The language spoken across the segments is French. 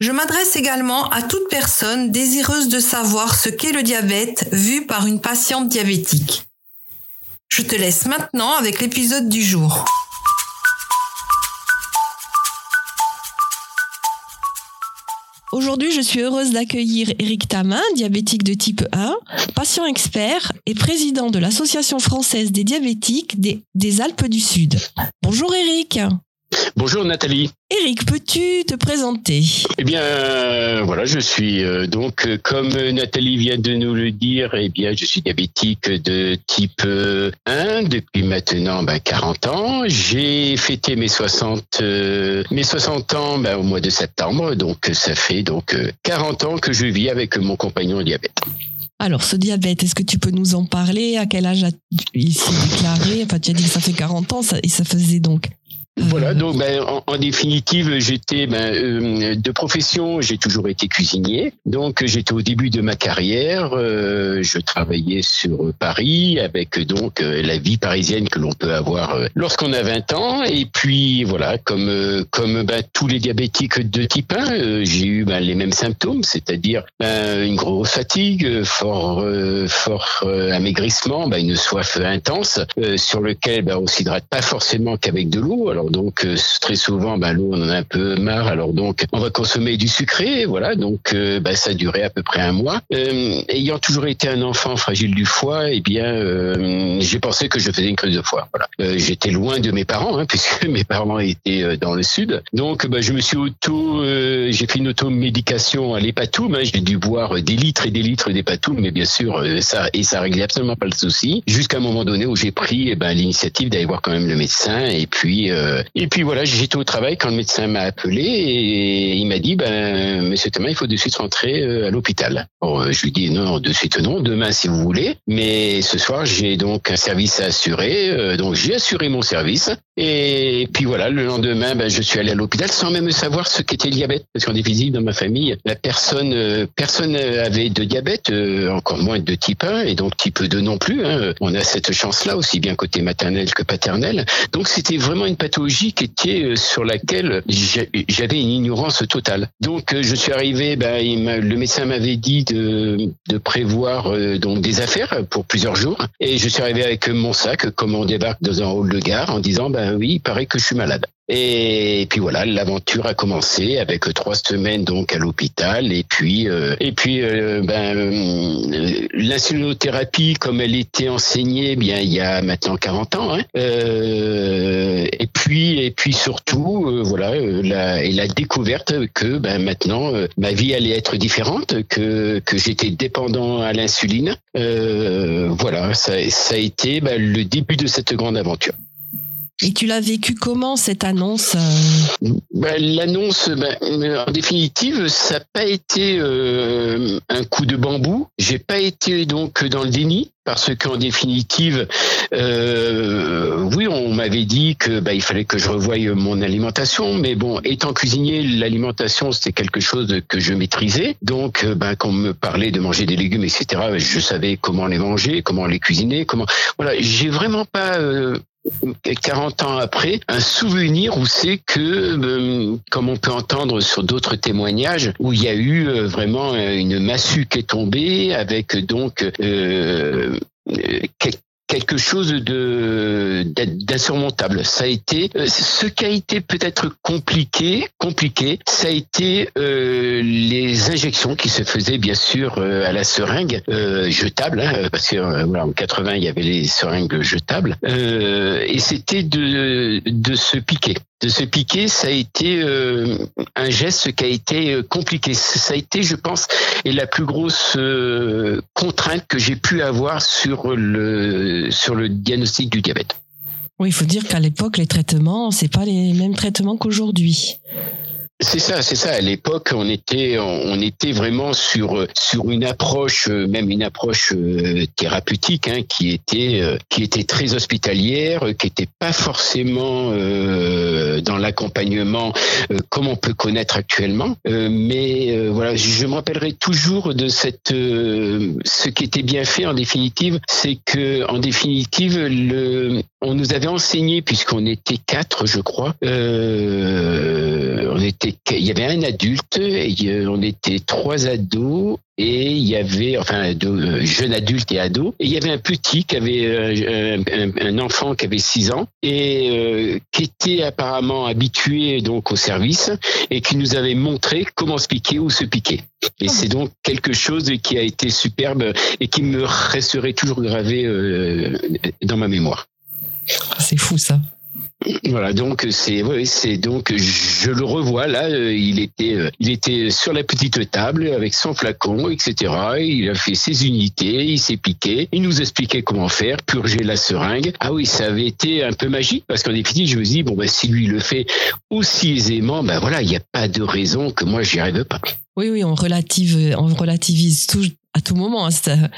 Je m'adresse également à toute personne désireuse de savoir ce qu'est le diabète vu par une patiente diabétique. Je te laisse maintenant avec l'épisode du jour. Aujourd'hui, je suis heureuse d'accueillir Eric Tamin, diabétique de type 1, patient expert et président de l'Association française des diabétiques des, Alpes du Sud. Bonjour Eric. Bonjour Nathalie. Eric, peux-tu te présenter? Eh bien, euh, voilà, je suis euh, donc, euh, comme Nathalie vient de nous le dire, eh bien, je suis diabétique de type 1 depuis maintenant 40 ben, ans. J'ai fêté mes 60, mes 60 ans ben, au mois de septembre, donc ça fait donc 40 ans que je vis avec mon compagnon diabète. Alors, ce diabète, est-ce que tu peux nous en parler? À quel âge il s'est déclaré Enfin, tu as dit que ça fait 40 ans et ça faisait donc voilà, donc ben, en, définitive, j'étais ben, euh, de profession, j'ai toujours été cuisinier. Donc j'étais au début de ma carrière, euh, je travaillais sur Paris avec donc euh, la vie parisienne que l'on peut avoir lorsqu'on a 20 ans. Et puis voilà, comme comme ben, tous les diabétiques de type 1, j'ai eu ben, les mêmes symptômes, c'est-à-dire ben, une grosse fatigue, fort fort amaigrissement, ben, une soif intense sur lequel ben, on s'hydrate pas forcément qu'avec de l'eau. Alors donc euh, très souvent, l'eau on en a un peu marre. Alors donc on va consommer du sucré, voilà. Donc euh, ben, ça a duré à peu près un mois. Euh, ayant toujours été un enfant fragile du foie, eh bien j'ai pensé que je faisais une crise de foie. Voilà. J'étais loin de mes parents hein, puisque mes parents étaient dans le sud. Donc ben, je me suis auto, j'ai fait une automédication à l'hépatoum. Hein. J'ai dû boire des litres et des litres d'hépatoum, mais bien sûr ça et ça réglait absolument pas le souci. Jusqu'à un moment donné où j'ai pris eh ben, l'initiative d'aller voir quand même le médecin et puis et puis voilà, j'étais au travail quand le médecin m'a appelé et il m'a dit, ben, Monsieur Thomas, il faut de suite rentrer euh, à l'hôpital. Euh, je lui dis non, de suite non, demain si vous voulez. Mais ce soir, j'ai donc un service à assurer, donc j'ai assuré mon service. Et puis voilà, le lendemain, ben, je suis allé à l'hôpital sans même savoir ce qu'était le diabète, parce qu'en définitive, dans ma famille, la personne, personne avait de diabète, encore moins de type 1 et donc type 2 non plus. Hein. On a cette chance-là aussi bien côté maternel que paternel. Donc c'était vraiment une pathologie qui était euh, sur laquelle j'avais une ignorance totale. Donc euh, je suis arrivé, ben, le médecin m'avait dit de, de prévoir euh, donc des affaires pour plusieurs jours, et je suis arrivé avec mon sac comme on débarque dans un hall de gare en disant ben oui, il paraît que je suis malade. Et puis voilà, l'aventure a commencé avec trois semaines donc à l'hôpital et puis euh, et puis euh, ben euh, l'insulinothérapie comme elle était enseignée bien il y a maintenant 40 ans hein, et puis et puis surtout voilà la et la découverte que ben maintenant ma vie allait être différente que que j'étais dépendant à l'insuline voilà ça ça a été ben, le début de cette grande aventure. Et tu l'as vécu comment cette annonce euh ben, L'annonce, ben, en définitive, ça n'a pas été euh, un coup de bambou. J'ai pas été donc dans le déni parce qu'en définitive, euh, oui, on m'avait dit que bah, il fallait que je revoie mon alimentation, mais bon, étant cuisinier, l'alimentation c'était quelque chose que je maîtrisais. Donc, bah, quand on me parlait de manger des légumes, etc., je savais comment les manger, comment les cuisiner, comment. Voilà, j'ai vraiment pas 40 ans après, un souvenir où c'est que, euh, comme on peut entendre sur d'autres témoignages, où il y a eu euh, vraiment une massue qui est tombée avec donc euh, quelque chose de d'insurmontable. Ça a été ce qui a été peut-être compliqué, compliqué, ça a été les injections qui se faisaient bien sûr à la seringue jetable, hein, parce que voilà, en 80 il y avait les seringues jetables, et c'était de de se piquer de se piquer, ça a été euh, un geste qui a été euh, compliqué. Ça a été, je pense, et la plus grosse euh, contrainte que j'ai pu avoir sur le sur le diagnostic du diabète. Oui, il faut dire qu'à l'époque, les traitements, c'est pas les mêmes traitements qu'aujourd'hui. C'est ça, c'est ça. À l'époque, on était, on était vraiment sur sur une approche, euh, même une approche euh, thérapeutique, hein, qui était euh, qui était très hospitalière, qui était pas forcément dans l'accompagnement comme on peut connaître actuellement. mais voilà, je me rappellerai toujours de cette. ce qui était bien fait en définitive, c'est que en définitive, le, on nous avait enseigné puisqu'on était quatre, je crois. On était il y avait un adulte, et on était trois ados et il y avait enfin deux euh, jeunes adultes et ados et il y avait un petit qui avait euh, un, enfant qui avait six ans et euh, qui était apparemment habitué donc au service et qui nous avait montré comment se piquer ou se piquer et c'est donc quelque chose qui a été superbe et qui me resterait toujours gravé dans ma mémoire. C'est fou ça. Voilà, donc c'est oui, c'est donc je le revois là. Euh, il était euh, il était sur la petite table avec son flacon, etc. Il a fait ses unités, il s'est piqué, il nous expliquait comment faire, purger la seringue. Ah oui, ça avait été un peu magique parce qu'en définitive, je me dis bon ben si lui le fait aussi aisément, ben voilà, il n'y a pas de raison que moi j'y arrive pas. Oui, oui, on relative, on relativise tout à tout moment hein,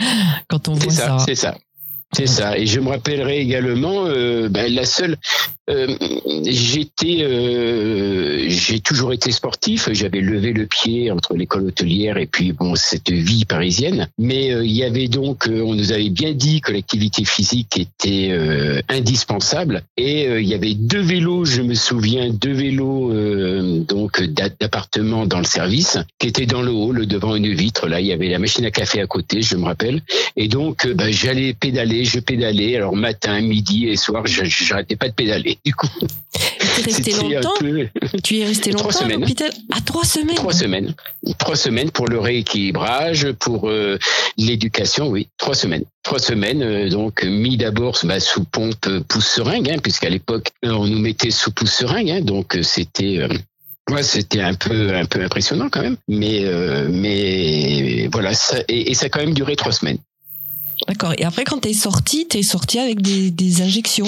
quand on voit ça. C'est ça. C'est ça. Et je me rappellerai également euh, ben, la seule. Euh, j'étais, euh, j'ai toujours été sportif. J'avais levé le pied entre l'école hôtelière et puis bon cette vie parisienne. Mais il y avait donc, on nous avait bien dit que l'activité physique était indispensable. Et il y avait deux vélos, je me souviens, deux vélos donc d'appartement dans le service qui étaient dans le hall devant une vitre. Là, il y avait la machine à café à côté, je me rappelle. Et donc, ben, j'allais pédaler je pédalais. Alors matin, midi et soir, je n'arrêtais pas de pédaler. Du coup, tu es resté longtemps? Tu es resté longtemps trois semaines. À trois semaines? Trois semaines. Trois semaines pour le rééquilibrage, pour euh, l'éducation. Oui, trois semaines. Trois semaines, euh, donc mis d'abord bah, sous pompe pouce seringue, hein, puisqu'à l'époque on nous mettait sous pouce seringue, hein, donc euh, c'était Ouais, c'était un peu un peu impressionnant quand même, mais mais voilà, ça, et, et, ça a quand même duré trois semaines. D'accord. Et après, quand tu es sorti, tu es sorti avec des, injections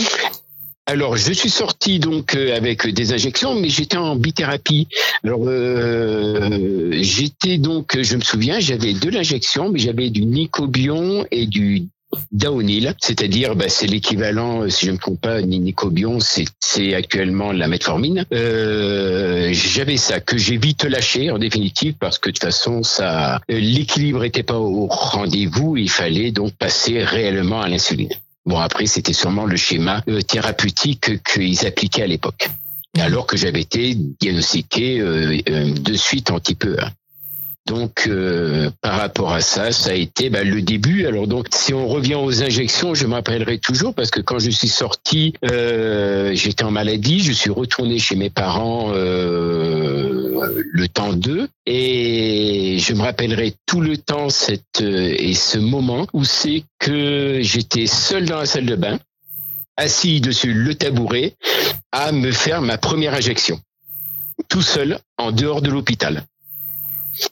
alors, je suis sorti donc euh, avec des injections, mais j'étais en bithérapie. Alors, euh, j'étais donc, je me souviens, j'avais de l'injection, mais j'avais du nicobion et du Daonil, c'est-à-dire bah, c'est l'équivalent, euh, si je ne me trompe pas, Nicobion, c'est actuellement la metformine. Euh, J'avais ça que j'ai vite lâché en définitive parce que de toute façon ça, euh, l'équilibre n'était pas au rendez-vous. Il fallait donc passer réellement à l'insuline. Bon après c'était sûrement le schéma thérapeutique qu'ils appliquaient à l'époque alors que j'avais été diagnostiqué de suite en type 1. Donc, euh, par rapport à ça, ça a été bah, le début. Alors donc, si on revient aux injections, je me rappellerai toujours parce que quand je suis sorti, euh, j'étais en maladie. Je suis retourné chez mes parents euh, le temps d'eux et je me rappellerai tout le temps cette et ce moment où c'est que j'étais seul dans la salle de bain, assis dessus le tabouret, à me faire ma première injection, tout seul en dehors de l'hôpital.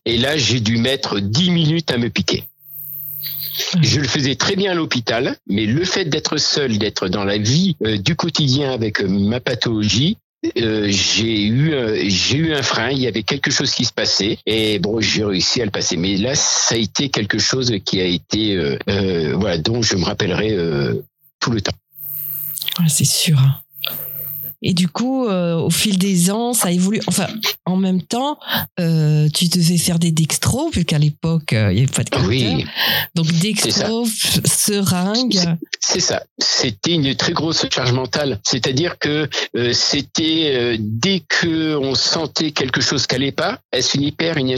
Et là, j'ai dû mettre 10 minutes à me piquer. Je le faisais très bien à l'hôpital, mais le fait d'être seul, d'être dans la vie euh, du quotidien avec euh, ma pathologie, euh, j'ai eu j'ai eu un frein. Il y avait quelque chose qui se passait et bon, j'ai réussi à le passer. Mais là, ça a été quelque chose qui a été voilà, dont je me rappellerai tout le temps. c'est sûr. Et du coup, euh, au fil des ans, ça évolue. Enfin, en même temps, euh, tu devais faire des dextros, vu qu'à l'époque, euh, il n'y avait pas de capteur. Oui. Donc, dextro, seringue. C'est ça. C'était une très grosse charge mentale. C'est-à-dire que c'était dès que on sentait quelque chose qui n'allait pas, est-ce une hyper, une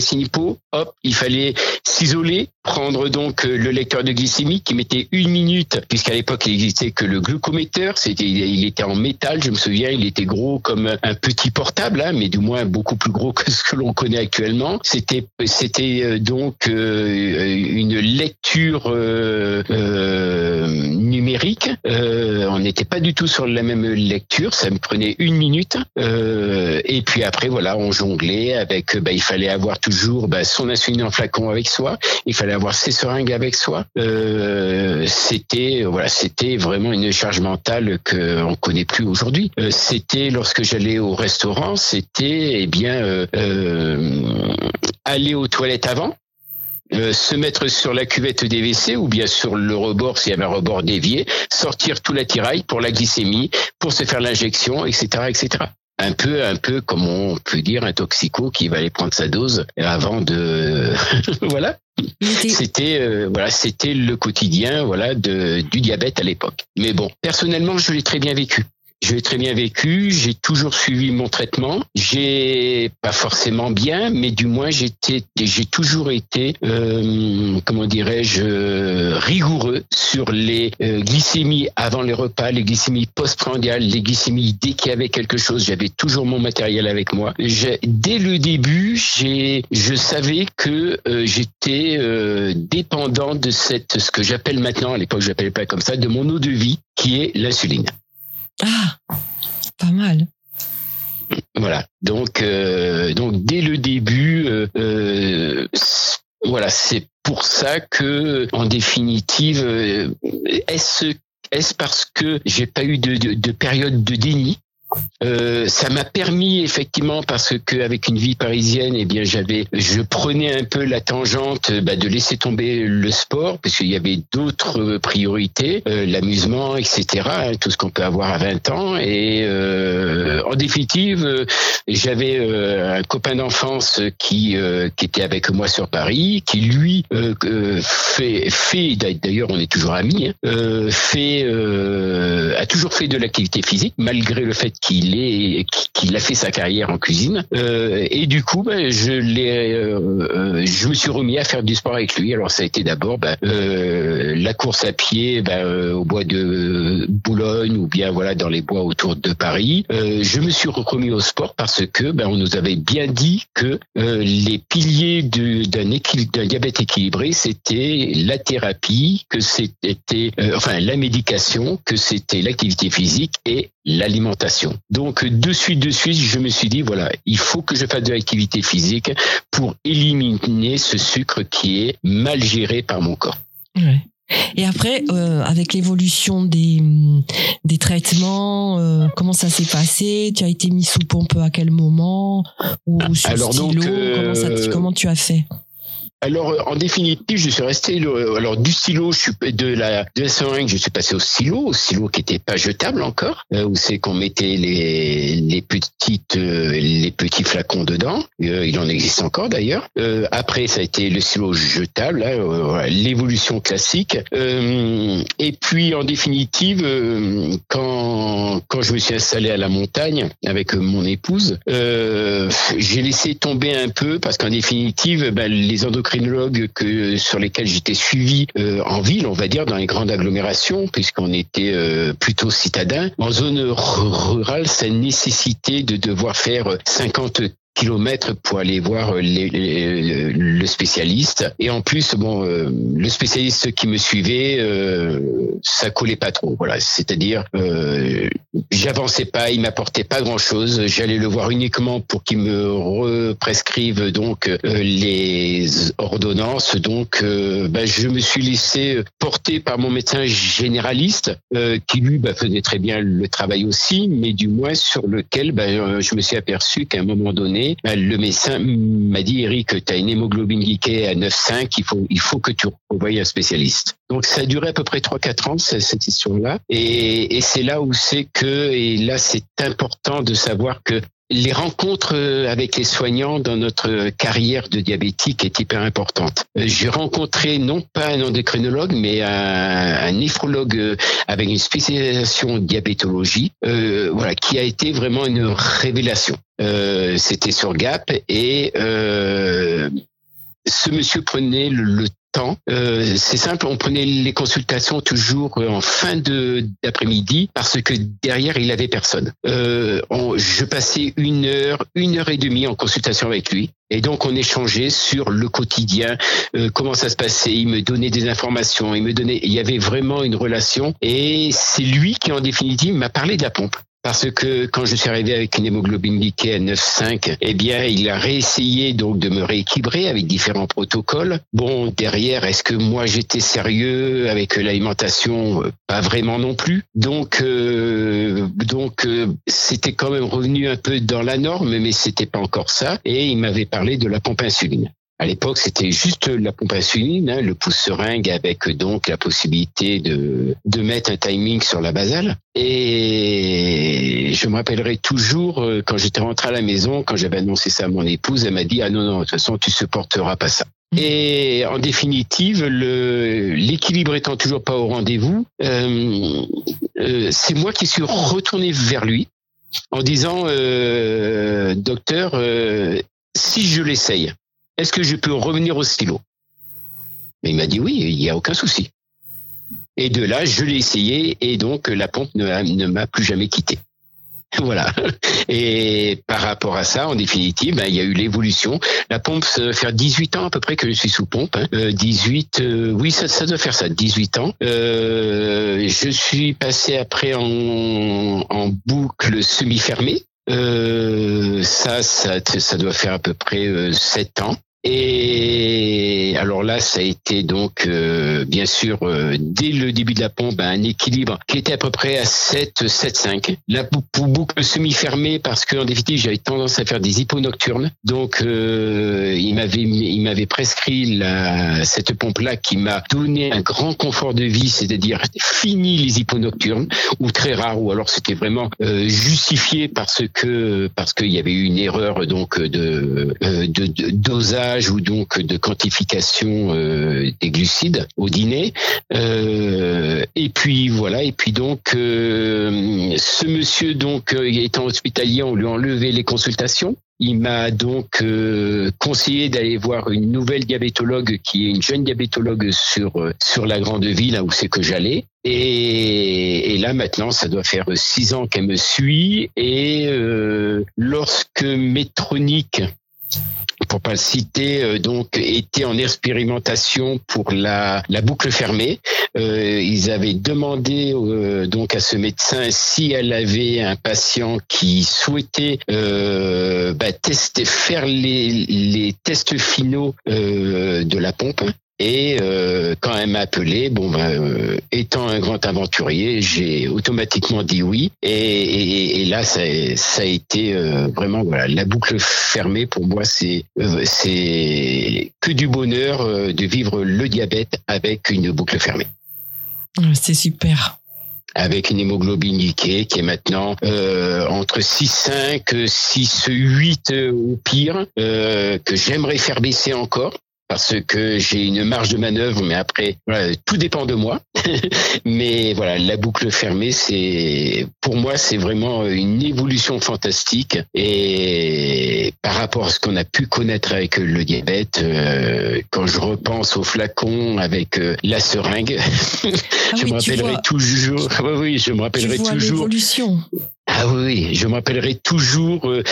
hop, il fallait s'isoler, prendre donc le lecteur de glycémie qui mettait une minute, puisqu'à l'époque il n'existait que le glucométeur. C'était, il était en métal, je me souviens, il était gros comme un petit portable, hein, mais du moins beaucoup plus gros que ce que l'on connaît actuellement. C'était, c'était donc une lecture numérique. on n'était pas du tout sur la même lecture. Ça me prenait une minute. et puis après, voilà, on jonglait avec. Bah, il fallait avoir toujours bah, son insuline en flacon avec soi. Il fallait avoir ses seringues avec soi. Euh, c'était voilà, c'était vraiment une charge mentale que on connaît plus aujourd'hui. Euh, c'était lorsque j'allais au restaurant, c'était eh bien euh, aller aux toilettes avant. se mettre sur la cuvette des WC ou bien sur le rebord s'il y avait un rebord dévié, sortir tout l'attirail pour la glycémie, pour se faire l'injection, etc., etc un peu, un peu comme on peut dire un toxico qui va aller prendre sa dose avant de, voilà. C'était, euh, voilà, c'était le quotidien, voilà, de, du diabète à l'époque. Mais bon, personnellement, je l'ai très bien vécu. Je l'ai très bien vécu, j'ai toujours suivi mon traitement. J'ai pas forcément bien, mais du moins j'étais, j'ai toujours été, euh, comment dirais-je, rigoureux sur les euh, glycémies avant les repas, les glycémies post-prandiales, les glycémies dès qu'il y avait quelque chose. J'avais toujours mon matériel avec moi. dès le début, j'ai, je savais que euh, j'étais dépendant de cette, ce que j'appelle maintenant, à l'époque je l'appelais pas comme ça, de mon eau de vie, qui est l'insuline. Ah, pas mal. Voilà. Donc, euh, dès le début, euh, euh, voilà, c'est pour ça que, en définitive, est-ce est-ce parce que j'ai pas eu de période de déni euh, ça m'a permis effectivement parce que avec une vie parisienne, eh bien j'avais, je prenais un peu la tangente bah, de laisser tomber le sport parce qu'il y avait d'autres priorités, euh, l'amusement, etc. Hein, tout ce qu'on peut avoir à 20 ans. Et euh, en définitive, j'avais un copain d'enfance qui qui était avec moi sur Paris, qui lui fait fait d'ailleurs on est toujours amis, hein, fait a toujours fait de l'activité physique malgré le fait qu'il est qu'il a fait sa carrière en cuisine. Euh, et du coup ben, je l'ai euh, euh, je me suis remis à faire du sport avec lui. Alors ça a été d'abord ben, la course à pied ben, au bois de Boulogne ou bien voilà dans les bois autour de Paris. Je me suis remis au sport parce que ben, on nous avait bien dit que les piliers d'un d'un diabète équilibré c'était la thérapie que c'était enfin la médication que c'était l'activité physique et l'alimentation. Donc de suite de suite, je me suis dit voilà, il faut que je fasse de l'activité physique pour éliminer ce sucre qui est mal géré par mon corps. Et après, euh, avec l'évolution des, des traitements, euh, comment ça s'est passé? Tu as été mis sous pompe à quel moment? Ou sous Alors stylo? comment, ça, euh, comment tu as fait? Alors, euh, en définitive, je suis resté euh, alors du suis de la de la seringue, je suis passé au stylo, au stylo qui était pas jetable encore, euh, où c'est qu'on mettait les les petites les petits flacons dedans. il en existe encore d'ailleurs. après, ça a été le stylo jetable, hein, l'évolution classique. et puis, en définitive, quand quand je me suis installé à la montagne avec mon épouse, j'ai laissé tomber un peu parce qu'en définitive, ben, les endocrinologues que sur lesquels j'étais suivi euh, en ville, on va dire dans les grandes agglomérations, puisqu'on était euh, plutôt citadin. En zone rurale, ça nécessitait de devoir faire 50 kilomètres pour aller voir le spécialiste. Et en plus, bon, euh, le spécialiste qui me suivait, euh, ça collait pas trop. Voilà, c'est-à-dire, euh, j'avançais pas, il m'apportait pas grand-chose. J'allais le voir uniquement pour qu'il me represcrive donc euh, les ordonnances. Donc, bah, je me suis laissé porter par mon médecin généraliste, qui lui bah, faisait très bien le travail aussi, mais du moins sur lequel bah, je me suis aperçu qu'à un moment donné bah, le médecin m'a dit Eric, tu as une hémoglobine glyquée à 9,5, il faut, il faut que tu revoies un spécialiste. Donc ça a duré à peu près 3-4 ans, cette histoire-là. Et c'est là où c'est que, et là c'est important de savoir que les rencontres euh, avec les soignants dans notre carrière de diabétique est hyper importante. Euh, j'ai rencontré non pas un endocrinologue, mais un, un néphrologue euh, avec une spécialisation en diabétologie, euh, voilà, qui a été vraiment une révélation. Euh, C'était sur Gap et euh, ce monsieur prenait le, le Euh, c'est simple, on prenait les consultations toujours en fin d'après-midi parce que derrière il avait personne. Euh, je passais une heure, une heure et demie en consultation avec lui. Et donc on échangeait sur le quotidien, euh, comment ça se passait. Il me donnait des informations, il me donnait. Il y avait vraiment une relation. Et c'est lui qui en définitive m'a parlé de la pompe parce que quand je suis arrivé avec une hémoglobine glyquée à 9,5, eh bien, il a réessayé donc de me rééquilibrer avec différents protocoles. Bon, derrière, est-ce que moi j'étais sérieux avec l'alimentation? Pas vraiment non plus. Donc, euh, donc, euh, c'était quand même revenu un peu dans la norme, mais c'était pas encore ça. Et il m'avait parlé de la pompe insuline. À l'époque, c'était juste la pompe insuline, hein, le pouce seringue avec donc la possibilité de, de mettre un timing sur la basale. Et je me rappellerai toujours euh, quand j'étais rentré à la maison, quand j'avais annoncé ça à mon épouse, elle m'a dit ah non non de toute façon tu supporteras pas ça. Mmh. Et en définitive, l'équilibre étant toujours pas au rendez-vous, euh, euh, c'est moi qui suis retourné vers lui en disant euh, docteur, euh, si je l'essaye, est-ce que je peux revenir au stylo? Mais il m'a dit oui, il n'y a aucun souci. Et de là, je l'ai essayé et donc la pompe ne, m'a plus jamais quitté. Voilà. Et par rapport à ça, en définitive, ben, il y a eu l'évolution. La pompe, ça doit faire 18 ans à peu près que je suis sous pompe. 18, hein. euh, oui, ça, doit faire ça, 18 ans. Euh, je suis passé après en, en boucle semi-fermée. Euh, ça, ça, ça doit faire à peu près 7 ans. Et alors là, ça a été donc euh, bien sûr euh, dès le début de la pompe un équilibre qui était à peu près à 7 7 5. La boucle semi fermée parce que en définitive j'avais tendance à faire des hippos nocturnes. Donc euh, il m'avait il m'avait prescrit la, cette pompe là qui m'a donné un grand confort de vie, c'est-à-dire fini les hippos nocturnes ou très rares ou alors c'était vraiment justifié parce que parce qu'il y avait eu une erreur donc de, de, de dosage ou donc de quantification euh, des glucides au dîner. Euh, et puis voilà, et puis donc euh, ce monsieur donc étant hospitalier, on lui a enlevé les consultations. Il m'a donc conseillé d'aller voir une nouvelle diabétologue qui est une jeune diabétologue sur sur la grande ville là où c'est que j'allais. Et, là maintenant, ça doit faire six ans qu'elle me suit. Et lorsque Métronique pour pas le citer, euh, donc était en expérimentation pour la, boucle fermée. Euh, ils avaient demandé euh, donc à ce médecin si elle avait un patient qui souhaitait bah, tester, faire les tests finaux de la pompe et euh, quand elle m'a appelé, bon ben, euh, étant un grand aventurier, j'ai automatiquement dit oui. Et, et, là, ça, ça, a été euh, vraiment voilà la boucle fermée pour moi. C'est c'est que du bonheur de vivre le diabète avec une boucle fermée. C'est super avec une hémoglobine glyquée qui est maintenant euh, entre 6,5, 6,8 au pire, euh, que j'aimerais faire baisser encore parce que j'ai une marge de manœuvre, mais après, voilà, tout dépend de moi. mais voilà, la boucle fermée, c'est pour moi, c'est vraiment une évolution fantastique. Et par rapport à ce qu'on a pu connaître avec le diabète, euh, quand je repense au flacon avec euh, la seringue, ah je me rappellerai toujours. Oui, oui, je me rappellerai toujours. Ah oui, je me rappellerai toujours. Euh,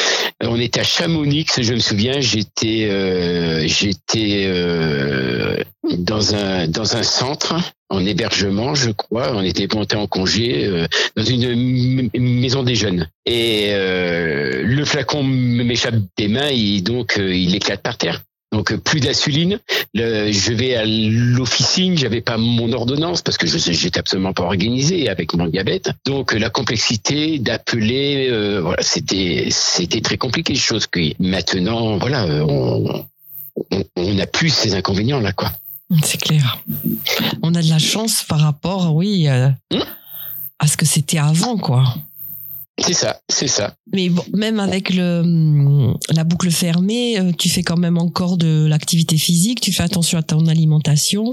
on était à Chamonix, je me souviens. J'étais, euh, j'étais euh, dans un dans un centre en hébergement, je crois. On était monté en congé dans une maison des jeunes. Et le flacon m'échappe des mains et donc il éclate par terre. Donc euh, plus d'insuline. Je vais à l'officine, j'avais pas mon ordonnance parce que je j'étais absolument pas organisé avec mon diabète. Donc la complexité d'appeler, euh, voilà, c'était c'était très compliqué. Chose que maintenant, voilà, euh, on, on, a plus ces inconvénients là, quoi. C'est clair. On a de la chance par rapport, oui, hmm à ce que c'était avant, quoi. C'est ça, c'est ça. Mais même avec le, hum, la boucle fermée, euh, tu fais quand même encore de l'activité physique, tu fais attention à ton alimentation.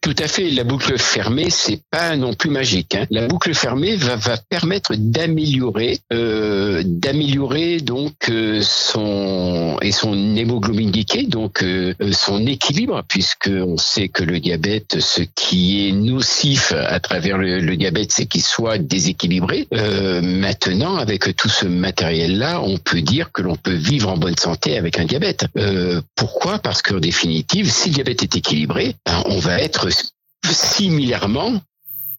Tout à fait. La boucle fermée, c'est pas non plus magique. Hein. La boucle fermée va, va permettre d'améliorer, euh, d'améliorer donc euh, son et son hémoglobine donc euh, son équilibre, puisque on sait que le diabète, ce qui est nocif à travers le, le diabète, c'est qu'il soit déséquilibré. Euh, maintenant, avec tout ce matériel-là, on peut dire que l'on peut vivre en bonne santé avec un diabète. Euh, pourquoi? Parce qu'en définitive, si le diabète est équilibré, ben, on va être similairement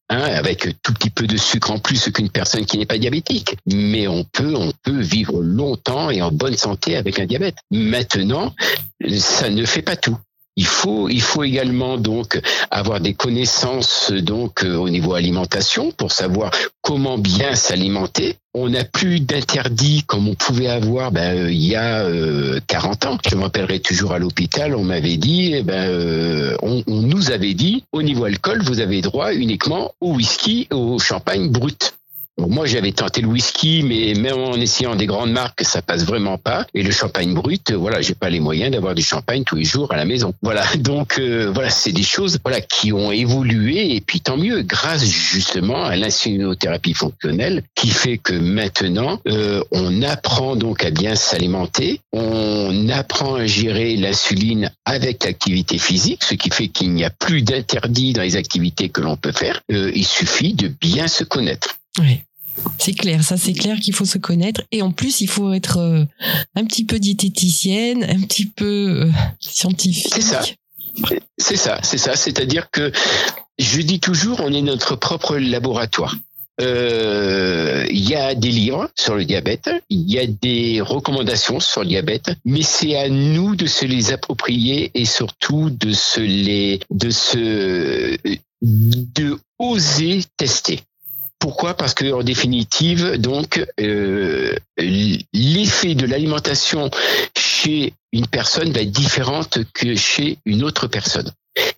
Hein, avec tout petit peu de sucre en plus qu'une personne qui n'est pas diabétique. Mais on peut, on peut vivre longtemps et en bonne santé avec un diabète. Maintenant, ça ne fait pas tout. Il faut, il faut également donc avoir des connaissances donc euh, au niveau alimentation pour savoir comment bien s'alimenter. On n'a plus d'interdit comme on pouvait avoir ben, euh, il y a 40 euh, ans. Je me toujours à l'hôpital, on m'avait dit, eh ben, on, on, nous avait dit, au niveau alcool, vous avez droit uniquement au whisky, au champagne brut moi, j'avais tenté le whisky, mais même en essayant des grandes marques, ça passe vraiment pas. Et le champagne brut, voilà, j'ai pas les moyens d'avoir du champagne tous les jours à la maison. Voilà, donc euh, voilà, c'est des choses voilà qui ont évolué et puis tant mieux grâce justement à l'insulinothérapie fonctionnelle qui fait que maintenant euh, on apprend donc à bien s'alimenter, on apprend à gérer l'insuline avec l'activité physique, ce qui fait qu'il n'y a plus d'interdit dans les activités que l'on peut faire. Euh, il suffit de bien se connaître. Oui. C'est clair, ça c'est clair qu'il faut se connaître et en plus il faut être euh, un petit peu diététicienne, un petit peu euh, scientifique. C'est ça. C'est ça, c'est ça. C'est-à-dire que je dis toujours, on est notre propre laboratoire. Euh, il y a des livres sur le diabète, il y a des recommandations sur le diabète, mais c'est à nous de se les approprier et surtout de se les, de se, de oser tester. Pourquoi? Parce que en définitive, donc, euh, l'effet de l'alimentation chez une personne va être différente que chez une autre personne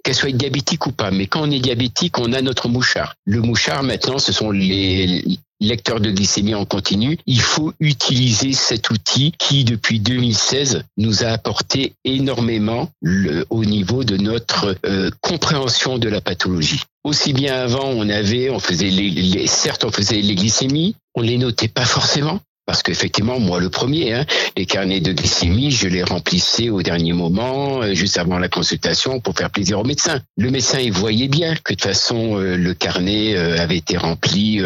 qu'elle soit diabétique ou pas. Mais quand on est diabétique, on a notre mouchard. Le mouchard, maintenant, ce sont les lecteurs de glycémie en continu. Il faut utiliser cet outil qui, depuis 2016, nous a apporté énormément au niveau de notre euh, compréhension de la pathologie. Aussi bien avant, on avait, on faisait les, certes, on faisait les glycémies, on les notait pas forcément. Parce qu'effectivement, moi le premier, hein, les carnets de glycémie, je les remplissais au dernier moment, euh, juste avant la consultation, pour faire plaisir au médecin. Le médecin, il voyait bien que de toute façon, euh, le carnet avait été rempli.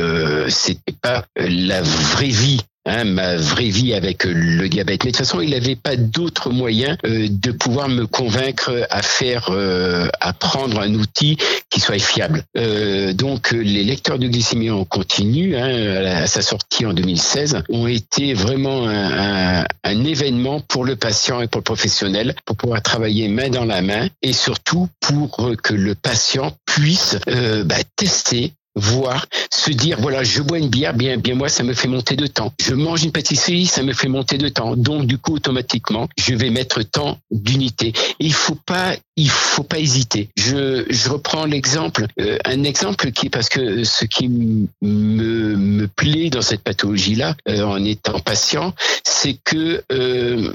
C'était pas la vraie vie Hein, ma vraie vie avec le diabète. Mais de toute façon, il n'avait pas d'autre moyen euh, de pouvoir me convaincre à faire, euh, à prendre un outil qui soit fiable. Euh, donc, les lecteurs de glycémie en continu, hein, à sa sortie en 2016, ont été vraiment un, un, événement pour le patient et pour le professionnel, pour pouvoir travailler main dans la main et surtout pour que le patient puisse bah, tester voir, se dire voilà, je bois une bière, bien, bien moi, ça me fait monter de temps. Je mange une pâtisserie, ça me fait monter de temps. Donc du coup, automatiquement, je vais mettre tant d'unités. Il faut pas, il faut pas hésiter. Je, je reprends l'exemple, euh, un exemple qui parce que ce qui me, me plaît dans cette pathologie-là, euh, en étant patient, c'est que euh,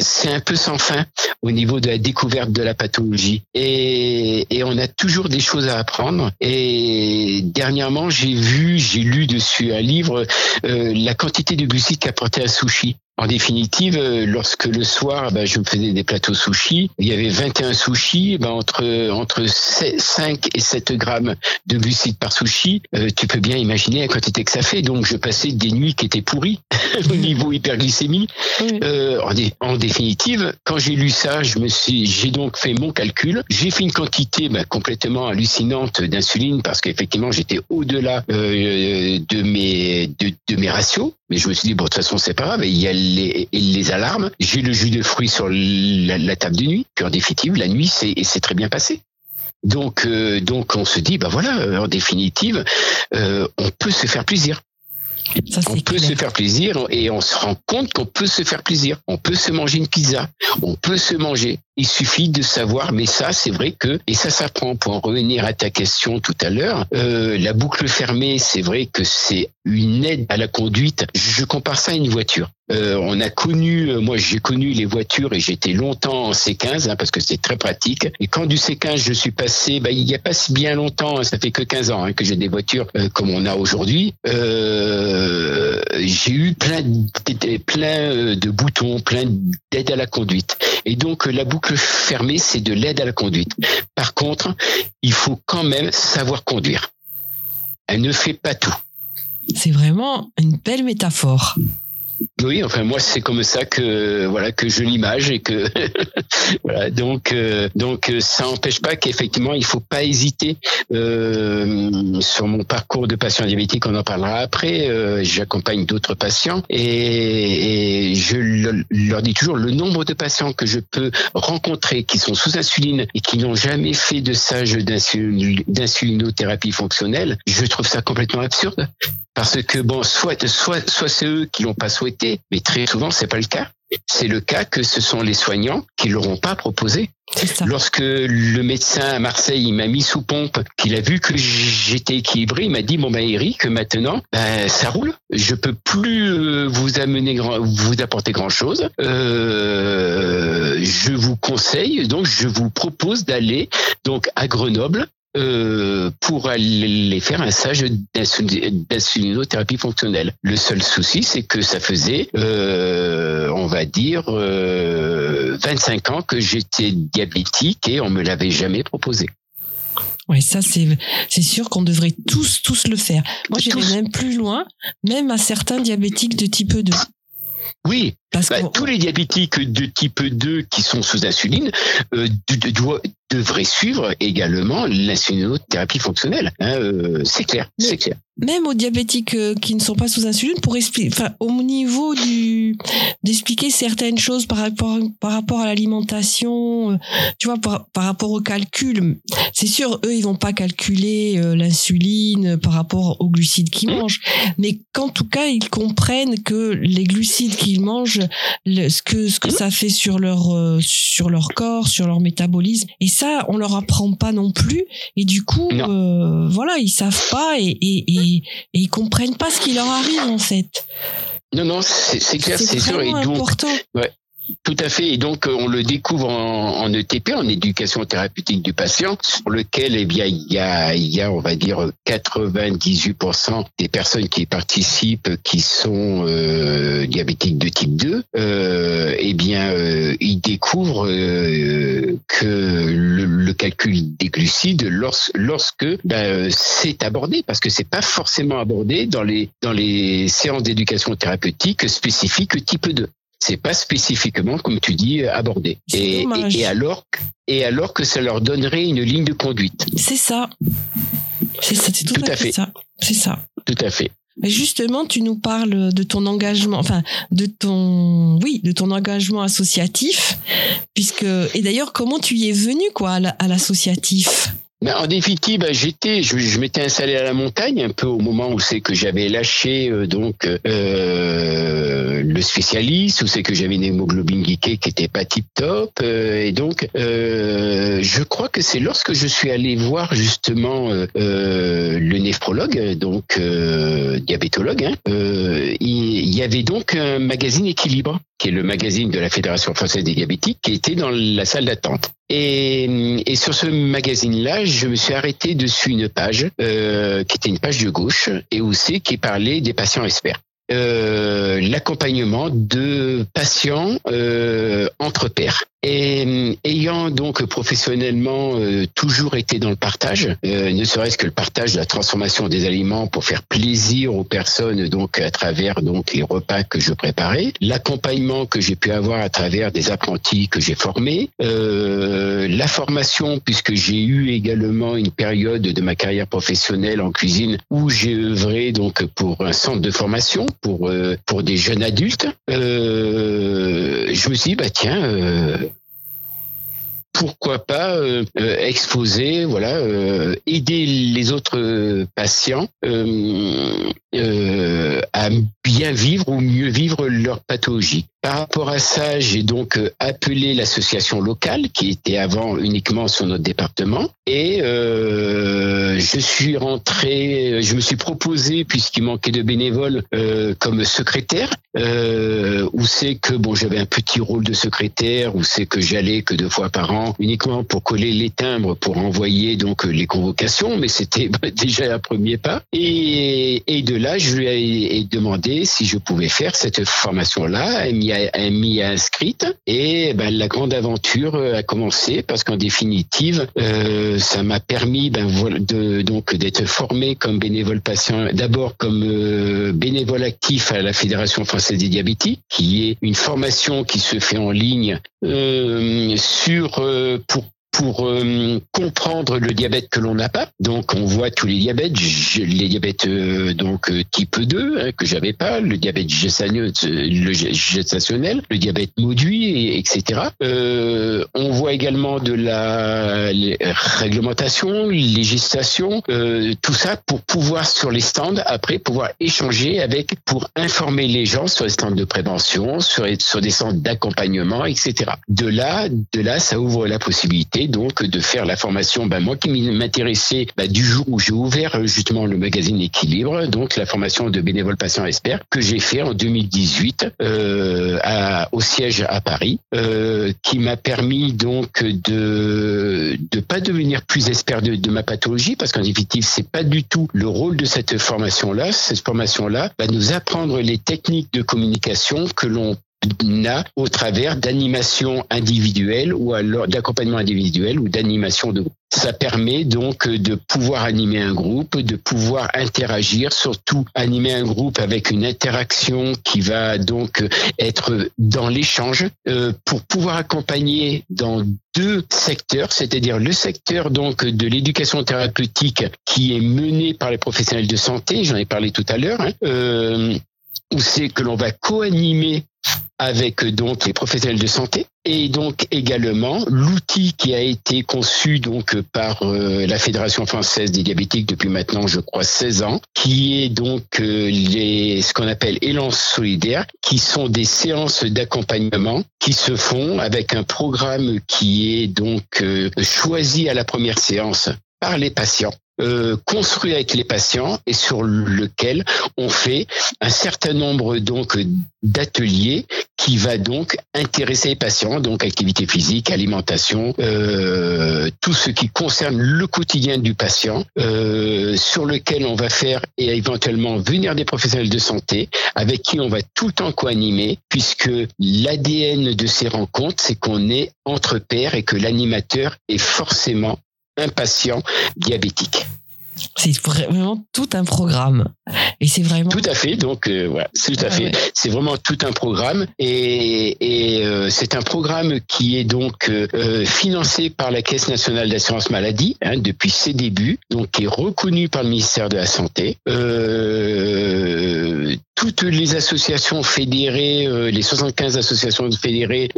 c'est un peu sans fin au niveau de la découverte de la pathologie et, et on a toujours des choses à apprendre et dernièrement, j'ai vu, j'ai lu dessus un livre, euh, la quantité de glucides qu'apportait un sushi. En définitive, euh, lorsque le soir, ben, je me faisais des plateaux sushi, il y avait 21 sushis, ben, entre entre 5 et 7 grammes de glucides par sushi. Euh, tu peux bien imaginer la quantité que ça fait. Donc, je passais des nuits qui étaient pourries au niveau hyperglycémie. Euh, en, en, définitive, quand j'ai lu ça, je me suis, j'ai donc fait mon calcul. J'ai fait une quantité ben, complètement hallucinante d'insuline parce qu'effectivement, j'étais au-delà euh, de mes de, de mes ratios. Mais je me suis dit, bon, de toute façon, c'est pas grave. Il y a les, les alarmes. J'ai le jus de fruits sur la, table de nuit. Puis en définitive, la nuit, c'est très bien passé. Donc, euh, donc on se dit, bah voilà, euh, en définitive, euh, on peut se faire plaisir. on peut se faire plaisir et on se rend compte qu'on peut se faire plaisir. On peut se manger une pizza, on peut se manger. Il suffit de savoir, mais ça, c'est vrai que, et ça s'apprend. Pour en revenir à ta question tout à l'heure, la boucle fermée, c'est vrai que c'est une aide à la conduite. Je compare ça à une voiture. Euh, on a connu, euh, moi j'ai connu les voitures et j'étais longtemps en C15 hein, parce que c'est très pratique. Et quand du C15 je suis passé, bah, il n'y a pas si bien longtemps, hein, ça fait que 15 ans hein, que j'ai des voitures euh, comme on a aujourd'hui. j'ai eu plein, plein de boutons, plein d'aide à la conduite. Et donc la boucle fermée, c'est de l'aide à la conduite. Par contre, il faut quand même savoir conduire. Elle ne fait pas tout. C'est vraiment une belle métaphore. Oui, enfin moi c'est comme ça que voilà que je l'image et que voilà donc euh, donc euh, ça n'empêche pas qu'effectivement il faut pas hésiter euh, sur mon parcours de patient diabétique on en parlera après j'accompagne d'autres patients et je leur dis toujours le nombre de patients que je peux rencontrer qui sont sous insuline et qui n'ont jamais fait de sage d'insulinothérapie fonctionnelle je trouve ça complètement absurde parce que bon, soit, soit, soit c'est eux qui l'ont pas souhaité, mais très souvent c'est pas le cas. C'est le cas que ce sont les soignants qui l'auront pas proposé. Lorsque le médecin à Marseille m'a mis sous pompe, qu'il a vu que j'étais équilibré, il m'a dit bon ben Eric, maintenant ben, ça roule. Je peux plus euh, vous amener vous apporter grand chose. Euh, je vous conseille donc je vous propose d'aller donc à Grenoble euh, pour aller faire un stage d'insulinothérapie fonctionnelle. Le seul souci, c'est que ça faisait, euh, on va dire, euh, 25 ans que j'étais diabétique et on me l'avait jamais proposé. Ouais, ça c'est c'est sûr qu'on devrait tous tous le faire. Moi, j'irais même plus loin, même à certains diabétiques de type 2. Oui, parce bah, tous les diabétiques de type 2 qui sont sous insuline euh, devraient suivre également l'insulinothérapie fonctionnelle. Hein, euh, c'est clair, c'est clair même aux diabétiques euh, qui ne sont pas sous insuline pour expliquer, enfin, au niveau du, d'expliquer certaines choses par rapport, par rapport à l'alimentation, tu vois, par, par rapport au calcul. C'est sûr, eux, ils vont pas calculer l'insuline par rapport aux glucides qu'ils mangent, mais qu'en tout cas, ils comprennent que les glucides qu'ils mangent, ce que, ce que ça fait sur leur, sur leur corps, sur leur métabolisme. Et ça, on leur apprend pas non plus. Et du coup, voilà, ils savent pas et, et, et et, ils comprennent pas ce qui leur arrive en fait. Non, non, c'est clair, c'est sûr. Et donc, important. Ouais, tout à fait. Et donc, euh, on le découvre en, ETP, en éducation thérapeutique du patient, sur lequel, eh bien, il y a, il y a, on va dire, 98% des personnes qui participent, qui sont euh, diabétiques de type 2. Euh, eh bien, ils découvrent que le, calcul des glucides, lorsque, lorsque ben, c'est abordé, parce que c'est pas forcément abordé dans les dans les séances d'éducation thérapeutique spécifiques type 2 c'est pas spécifiquement, comme tu dis, abordé. Et, et, alors, et alors que ça leur donnerait une ligne de conduite. C'est ça. C'est ça, c'est tout, à, fait ça. C'est ça. Tout à fait. Mais justement, tu nous parles de ton engagement, enfin, de ton, oui, de ton engagement associatif, puisque, et d'ailleurs, comment tu y es venu, quoi, à l'associatif? Ben, en définitive, ben, j'étais, je, m'étais installé à la montagne un peu au moment où c'est que j'avais lâché euh, donc euh, le spécialiste, où c'est que j'avais une hémoglobine glyquée qui était pas tip top, euh, et donc euh, je crois que c'est lorsque je suis allé voir justement le néphrologue, donc diabétologue, hein, il, y avait donc un magazine Équilibre qui est le magazine de la Fédération française des diabétiques, qui était dans la salle d'attente. Et, et, sur ce magazine-là, je me suis arrêté dessus une page euh, qui était une page de gauche et c'est qui parlait des patients experts. Euh, l'accompagnement de patients euh, entre pairs. Et euh, ayant donc professionnellement euh, toujours été dans le partage, euh, ne serait-ce que le partage de la transformation des aliments pour faire plaisir aux personnes donc à travers donc les repas que je préparais, l'accompagnement que j'ai pu avoir à travers des apprentis que j'ai formés, la formation puisque j'ai eu également une période de ma carrière professionnelle en cuisine où j'ai œuvré donc pour un centre de formation pour pour des jeunes adultes. je me suis dit bah tiens pourquoi pas euh, euh, exposer, voilà, euh, aider les autres patients à bien vivre ou mieux vivre leur pathologie. par rapport à ça, j'ai donc euh, appelé l'association locale qui était avant uniquement sur notre département et euh, je suis rentré, je me suis proposé puisqu'il manquait de bénévoles euh, comme secrétaire. Euh, où c'est que bon, j'avais un petit rôle de secrétaire, où c'est que j'allais que deux fois par an uniquement pour coller les timbres pour envoyer donc les convocations, mais c'était déjà un premier pas. Et, et de là, je lui ai demandé si je pouvais faire cette formation-là. Elle m'y a, inscrite et ben, la grande aventure a commencé parce qu'en définitive, euh, ça m'a permis ben, de, donc d'être formé comme bénévole patient, d'abord comme euh, bénévole actif à la Fédération française des diabétiques, qui est une formation qui se fait en ligne euh, sur euh, pour pour euh, comprendre le diabète que l'on n'a pas. Donc on voit tous les diabètes, les diabètes euh, donc euh, type 2 hein, que j'avais pas, le diabète gestationnel, le gestationnel, le diabète moduit, etc. on voit également de la réglementation, législation, tout ça pour pouvoir sur les stands après pouvoir échanger avec pour informer les gens sur les stands de prévention, sur, sur des stands d'accompagnement, etc. De là, de là, ça ouvre la possibilité donc de faire la formation. Ben, moi qui m'intéressais ben, du jour où j'ai ouvert euh, justement le magazine Équilibre, donc la formation de bénévole patient expert que j'ai fait en 2018 euh, à, au siège à Paris, euh, qui m'a permis donc de de pas devenir plus expert de, de ma pathologie parce qu'en définitive c'est pas du tout le rôle de cette formation là. Cette formation là va nous apprendre les techniques de communication que l'on au travers d'animation individuelle ou alors d'accompagnement individuel ou d'animation de groupe. Ça permet donc de pouvoir animer un groupe, de pouvoir interagir, surtout animer un groupe avec une interaction qui va donc être dans l'échange euh, pour pouvoir accompagner dans deux secteurs, c'est-à-dire le secteur donc de l'éducation thérapeutique qui est mené par les professionnels de santé, j'en ai parlé tout à l'heure, hein, euh, où c'est que l'on va co-animer avec donc les professionnels de santé et donc également l'outil qui a été conçu donc par euh, la Fédération française des diabétiques depuis maintenant je crois 16 ans qui est donc euh, les ce qu'on appelle élan solidaire qui sont des séances d'accompagnement qui se font avec un programme qui est donc euh, choisi à la première séance par les patients euh, construit avec les patients et sur lequel on fait un certain nombre donc d'ateliers qui va donc intéresser les patients, donc activité physique, alimentation, euh, tout ce qui concerne le quotidien du patient, euh, sur lequel on va faire et éventuellement venir des professionnels de santé avec qui on va tout le temps co-animer, puisque l'ADN de ces rencontres, c'est qu'on est entre pairs et que l'animateur est forcément un patient diabétique. C'est vraiment tout un programme. Et c'est vraiment. Tout à fait. Donc, euh, voilà, tout à fait. C'est vraiment tout un programme. Et, et euh, c'est un programme qui est donc euh, financé par la Caisse nationale d'assurance maladie hein, depuis ses débuts, donc qui est reconnu par le ministère de la Santé. toutes les associations fédérées, les 75 associations fédérées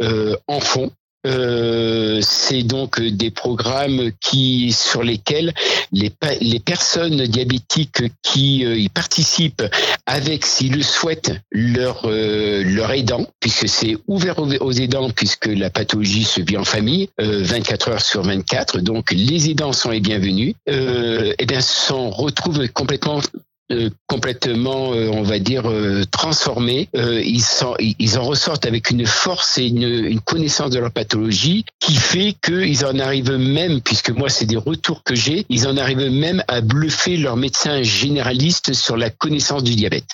en font. Euh, c'est donc des programmes qui sur lesquels les, les personnes diabétiques qui euh, y participent avec, s'ils le souhaitent, leur euh, leur aidant, puisque c'est ouvert aux, aidants puisque la pathologie se vit en famille, 24 heures sur 24. Donc les aidants sont les bienvenus. et eh bien, s'en retrouvent complètement euh, complètement, euh, on va dire, euh, transformés. ils, en ressortent avec une force et une, une connaissance de leur pathologie qui fait qu'ils en arrivent même, puisque moi c'est des retours que j'ai, ils en arrivent même à bluffer leur médecin généraliste sur la connaissance du diabète.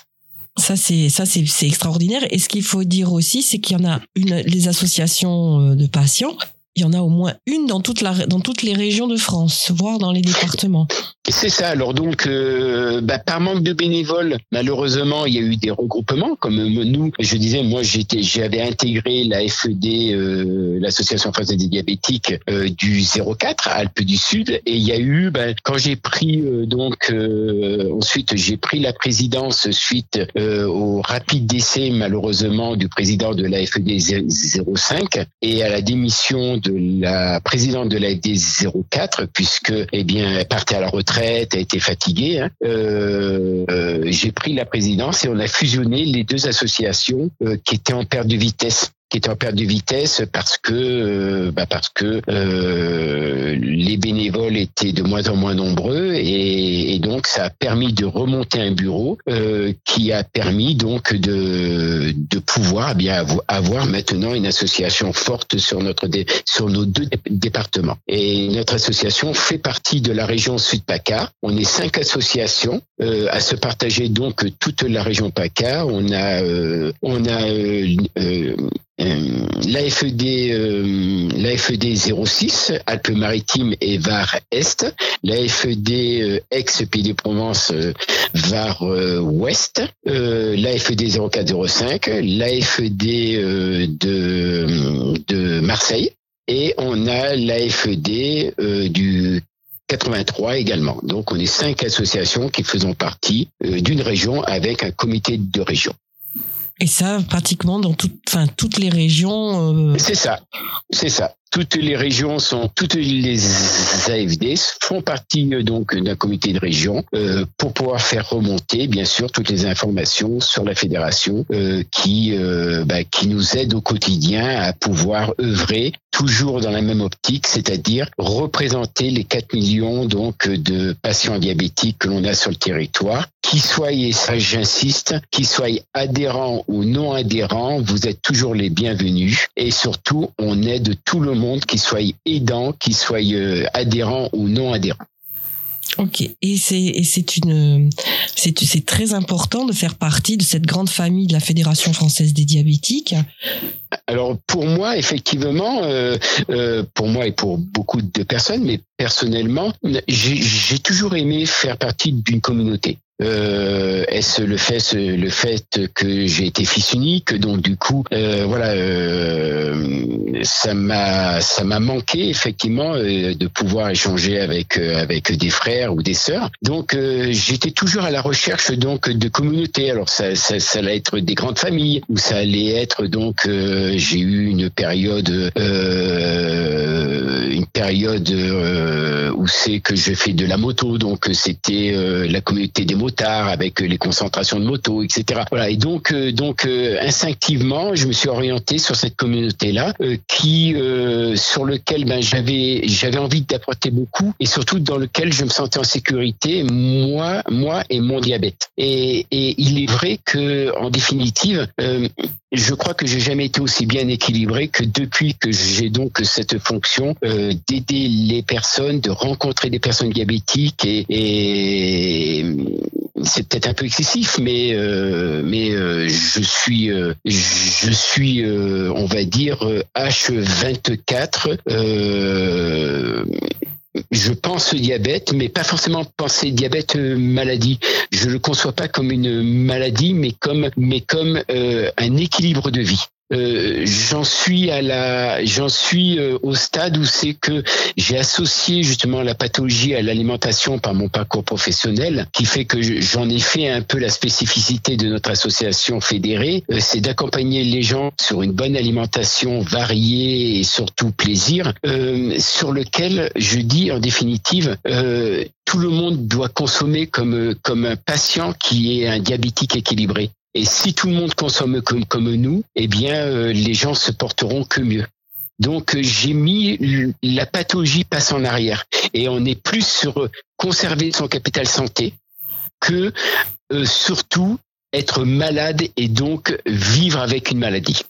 Ça c'est ça c'est extraordinaire. Et ce qu'il faut dire aussi, c'est qu'il y en a une les associations de patients il y en a au moins une dans, toutes les régions de France, voire dans les départements. C'est ça. Alors donc, euh, bah, par manque de bénévoles, malheureusement, il y a eu des regroupements. Comme nous, je disais, moi, j'avais intégré la FED, euh, l'association française des diabétiques euh, du 04 Alpes du Sud, et il y a eu, bah, quand j'ai pris donc ensuite j'ai pris la présidence suite au rapide décès malheureusement du président de la FED 05 et à la démission de la présidente de la FD 04 puisque eh bien elle partait à la retraite, elle était fatiguée. Hein. Euh, euh, j'ai pris la présidence et on a fusionné les deux associations euh, qui étaient en perte de vitesse qui était en perte de vitesse parce que euh, bah parce que euh, les bénévoles étaient de moins en moins nombreux et, et donc ça a permis de remonter un bureau euh, qui a permis donc de de pouvoir eh bien avoir maintenant une association forte sur notre sur nos deux départements. Et notre association fait partie de la région Sud PACA on est cinq associations euh, à se partager donc toute la région PACA. On a euh, on a euh, l'AFED, euh, l'AFED 06, Alpes-Maritimes et Var Est, l'AFED euh, ex-Pays de Provence, euh, Ouest, l'AFED 0405, l'AFED de, de Marseille, et on a l'AFED du 83 également. Donc on est cinq associations qui faisons partie d'une région avec un comité de région. Et ça, pratiquement dans toutes, enfin, toutes les régions. Euh... C'est ça, c'est ça toutes les régions sont, toutes les AFD font partie euh, donc d'un comité de région euh, pour pouvoir faire remonter, bien sûr, toutes les informations sur la fédération euh, qui euh, bah, qui nous aide au quotidien à pouvoir œuvrer toujours dans la même optique, c'est-à-dire représenter les 4 millions donc de patients diabétiques que l'on a sur le territoire, qui soient, et ça j'insiste, qui soient adhérents ou non adhérents, vous êtes toujours les bienvenus. Et surtout on aide tout le monde, qui soit aidant, qui soit euh, adhérent ou non adhérent. Ok, et c'est une c'est c'est très important de faire partie de cette grande famille de la Fédération française des diabétiques. Alors pour moi, effectivement, euh, euh, pour moi et pour beaucoup de personnes, mais personnellement, j'ai toujours aimé faire partie d'une communauté. Euh, est-ce le fait le fait que j'ai été fils unique? Donc du coup euh, voilà euh, ça m'a ça m'a manqué effectivement euh, de pouvoir échanger avec euh, avec des frères ou des sœurs. Donc j'étais toujours à la recherche donc de communautés. Alors ça, ça ça allait être des grandes familles ou ça allait être donc j'ai eu une période une période où c'est que je fais de la moto. Donc c'était la communauté des motos tard avec les concentrations de motos, etc. Voilà. Et donc, euh, donc euh, instinctivement, je me suis orienté sur cette communauté-là, euh, qui, sur lequel ben, j'avais, j'avais envie d'apporter beaucoup, et surtout dans lequel je me sentais en sécurité, moi, moi et mon diabète. Et, et il est vrai que, en définitive, je crois que j'ai jamais été aussi bien équilibré que depuis que j'ai donc cette fonction d'aider les personnes, de rencontrer des personnes diabétiques et, et c'est peut-être un peu excessif, mais euh, mais euh, je suis euh, je suis on va dire H24. je pense diabète, mais pas forcément penser diabète maladie. Je le conçois pas comme une maladie, mais comme mais comme un équilibre de vie. Euh, j'en suis à la, j'en suis euh, au stade où c'est que j'ai associé justement la pathologie à l'alimentation par mon parcours professionnel, qui fait que j'en ai fait un peu la spécificité de notre association fédérée, euh, c'est d'accompagner les gens sur une bonne alimentation variée et surtout plaisir, sur lequel je dis en définitive tout le monde doit consommer comme comme un patient qui est un diabétique équilibré. Et si tout le monde consomme comme, comme nous, eh bien, euh, les gens se porteront que mieux. Donc, euh, j'ai mis la pathologie passe en arrière et on est plus sur euh, conserver son capital santé que surtout être malade et donc vivre avec une maladie.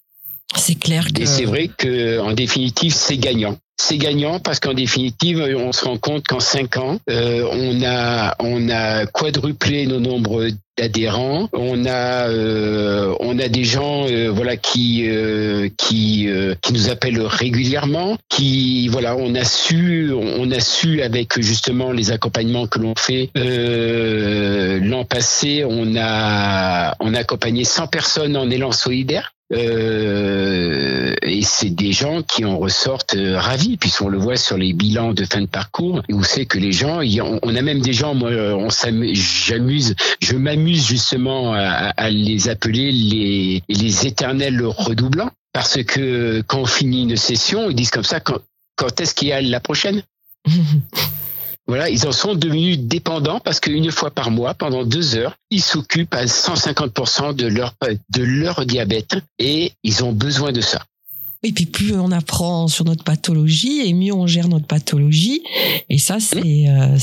C'est clair que. Et c'est vrai que, en définitive, c'est gagnant c'est gagnant parce qu'en définitive, on se rend compte qu'en cinq ans, euh, on a on a quadruplé nos nombres d'adhérents. On a euh, on a des gens euh, voilà qui qui qui nous appellent régulièrement. Qui voilà, on a su on a su avec justement les accompagnements que l'on fait l'an passé, on a on a accompagné 100 personnes en élan solidaire. Euh, et c'est des gens qui en ressortent euh, ravis, puisqu'on le voit sur les bilans de fin de parcours, où c'est que les gens, on a même des gens, moi, on j'amuse, je m'amuse justement à, les appeler les, éternels redoublants, parce que quand on finit une session, ils disent comme ça quand est-ce qu'il y a la prochaine? Voilà, ils en sont devenus dépendants parce qu'une fois par mois, pendant deux heures, ils s'occupent à 150% de leur de leur diabète et ils ont besoin de ça. Et puis plus on apprend sur notre pathologie et mieux on gère notre pathologie. Et ça, c'est euh,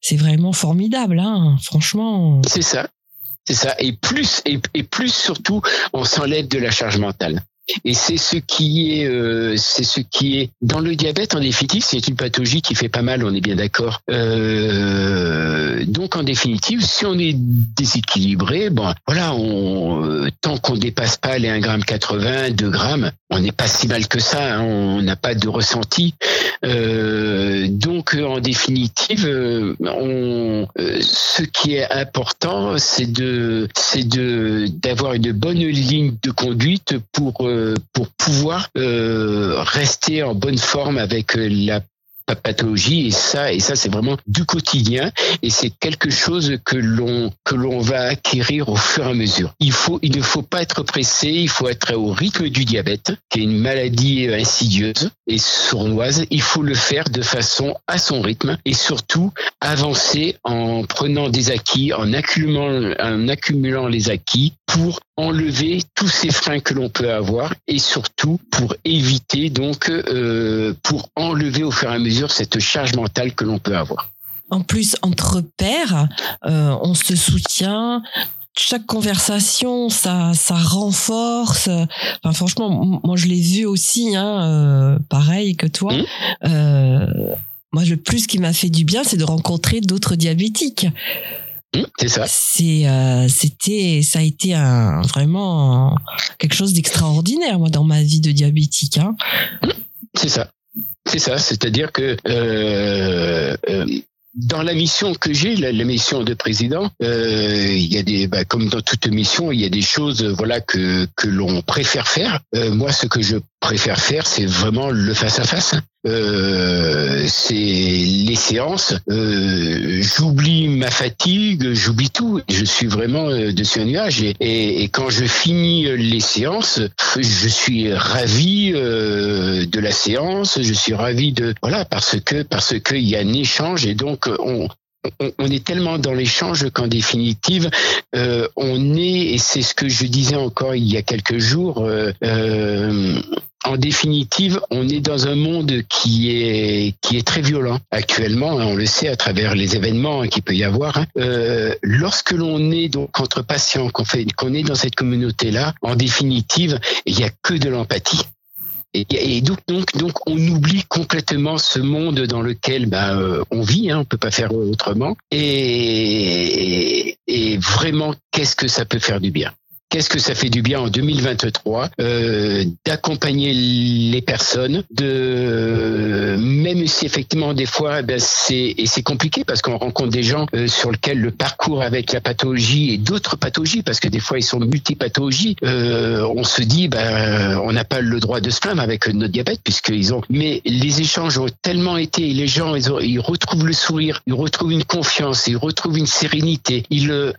c'est vraiment formidable, hein, franchement. C'est ça, c'est ça. Et plus et, et plus surtout, on s'enlève de la charge mentale. Et c'est ce qui est, euh, c'est ce qui est dans le diabète en définitive, c'est une pathologie qui fait pas mal, on est bien d'accord. Euh, donc en définitive, si on est déséquilibré, bon, voilà, on, euh, tant qu'on dépasse pas les 1 gramme 80, 2 grammes, on n'est pas si mal que ça. Hein, on n'a pas de ressenti. Euh, donc en définitive, euh, on, ce qui est important, c'est de, c'est de d'avoir une bonne ligne de conduite pour euh, pour pouvoir euh, rester en bonne forme avec euh, la pathologie. Et ça et ça c'est vraiment du quotidien. Et c'est quelque chose que l'on que l'on va acquérir au fur et à mesure. Il faut il ne faut pas être pressé, il faut être au rythme du diabète qui est une maladie insidieuse et sournoise, il faut le faire de façon à son rythme et surtout avancer en prenant des acquis, en accumulant en accumulant les acquis pour enlever tous ces freins que l'on peut avoir et surtout pour éviter donc euh, pour enlever au fur et à mesure cette charge mentale que l'on peut avoir. En plus, entre pairs, euh, on se soutient. Chaque conversation, ça, ça renforce. Enfin, franchement, moi, je l'ai vu aussi, hein, euh, pareil que toi. Mmh. Euh, moi, le plus qui m'a fait du bien, c'est de rencontrer d'autres diabétiques. Mmh, c'est ça. C'est, c'était, ça a été un, vraiment quelque chose d'extraordinaire, moi, dans ma vie de diabétique. Hein. Mmh, c'est ça. C'est ça, c'est-à-dire que euh, euh, dans la mission que j'ai, la, mission de président, euh, il y a des, bah, comme dans toute mission, il y a des choses, voilà, que que l'on préfère faire. moi, ce que je préfère faire, c'est vraiment le face à face. Euh, c'est les séances. Euh, j'oublie ma fatigue, j'oublie tout. Je suis vraiment euh, dessus un nuage. Et, et, quand je finis les séances, je suis ravi euh, de la séance. Je suis ravi de voilà parce que parce qu'il y a un échange et donc on, on, est tellement dans l'échange qu'en définitive, euh, on est, et c'est ce que je disais encore il y a quelques jours, euh, euh, en définitive, on est dans un monde qui est qui est très violent actuellement. Hein, on le sait à travers les événements hein, qu'il peut y avoir. Hein. lorsque l'on est donc entre patients, qu'on fait, qu'on est dans cette communauté-là, en définitive, il n'y a que de l'empathie. Et, donc, donc, donc, on oublie complètement ce monde dans lequel bah, on vit, hein, on peut pas faire autrement. Et vraiment, qu'est-ce que ça peut faire du bien? Qu'est-ce que ça fait du bien en 2023 euh, d'accompagner les personnes, de même si effectivement des fois ben, c'est et c'est compliqué parce qu'on rencontre des gens euh, sur lesquels le parcours avec la pathologie et d'autres pathologies parce que des fois ils sont multipathologies, euh, on se dit ben on n'a pas le droit de se plaindre avec notre diabète puisqu'ils ont mais les échanges ont tellement été les gens ils, ont, ils retrouvent le sourire, ils retrouvent une confiance, ils retrouvent une sérénité, ils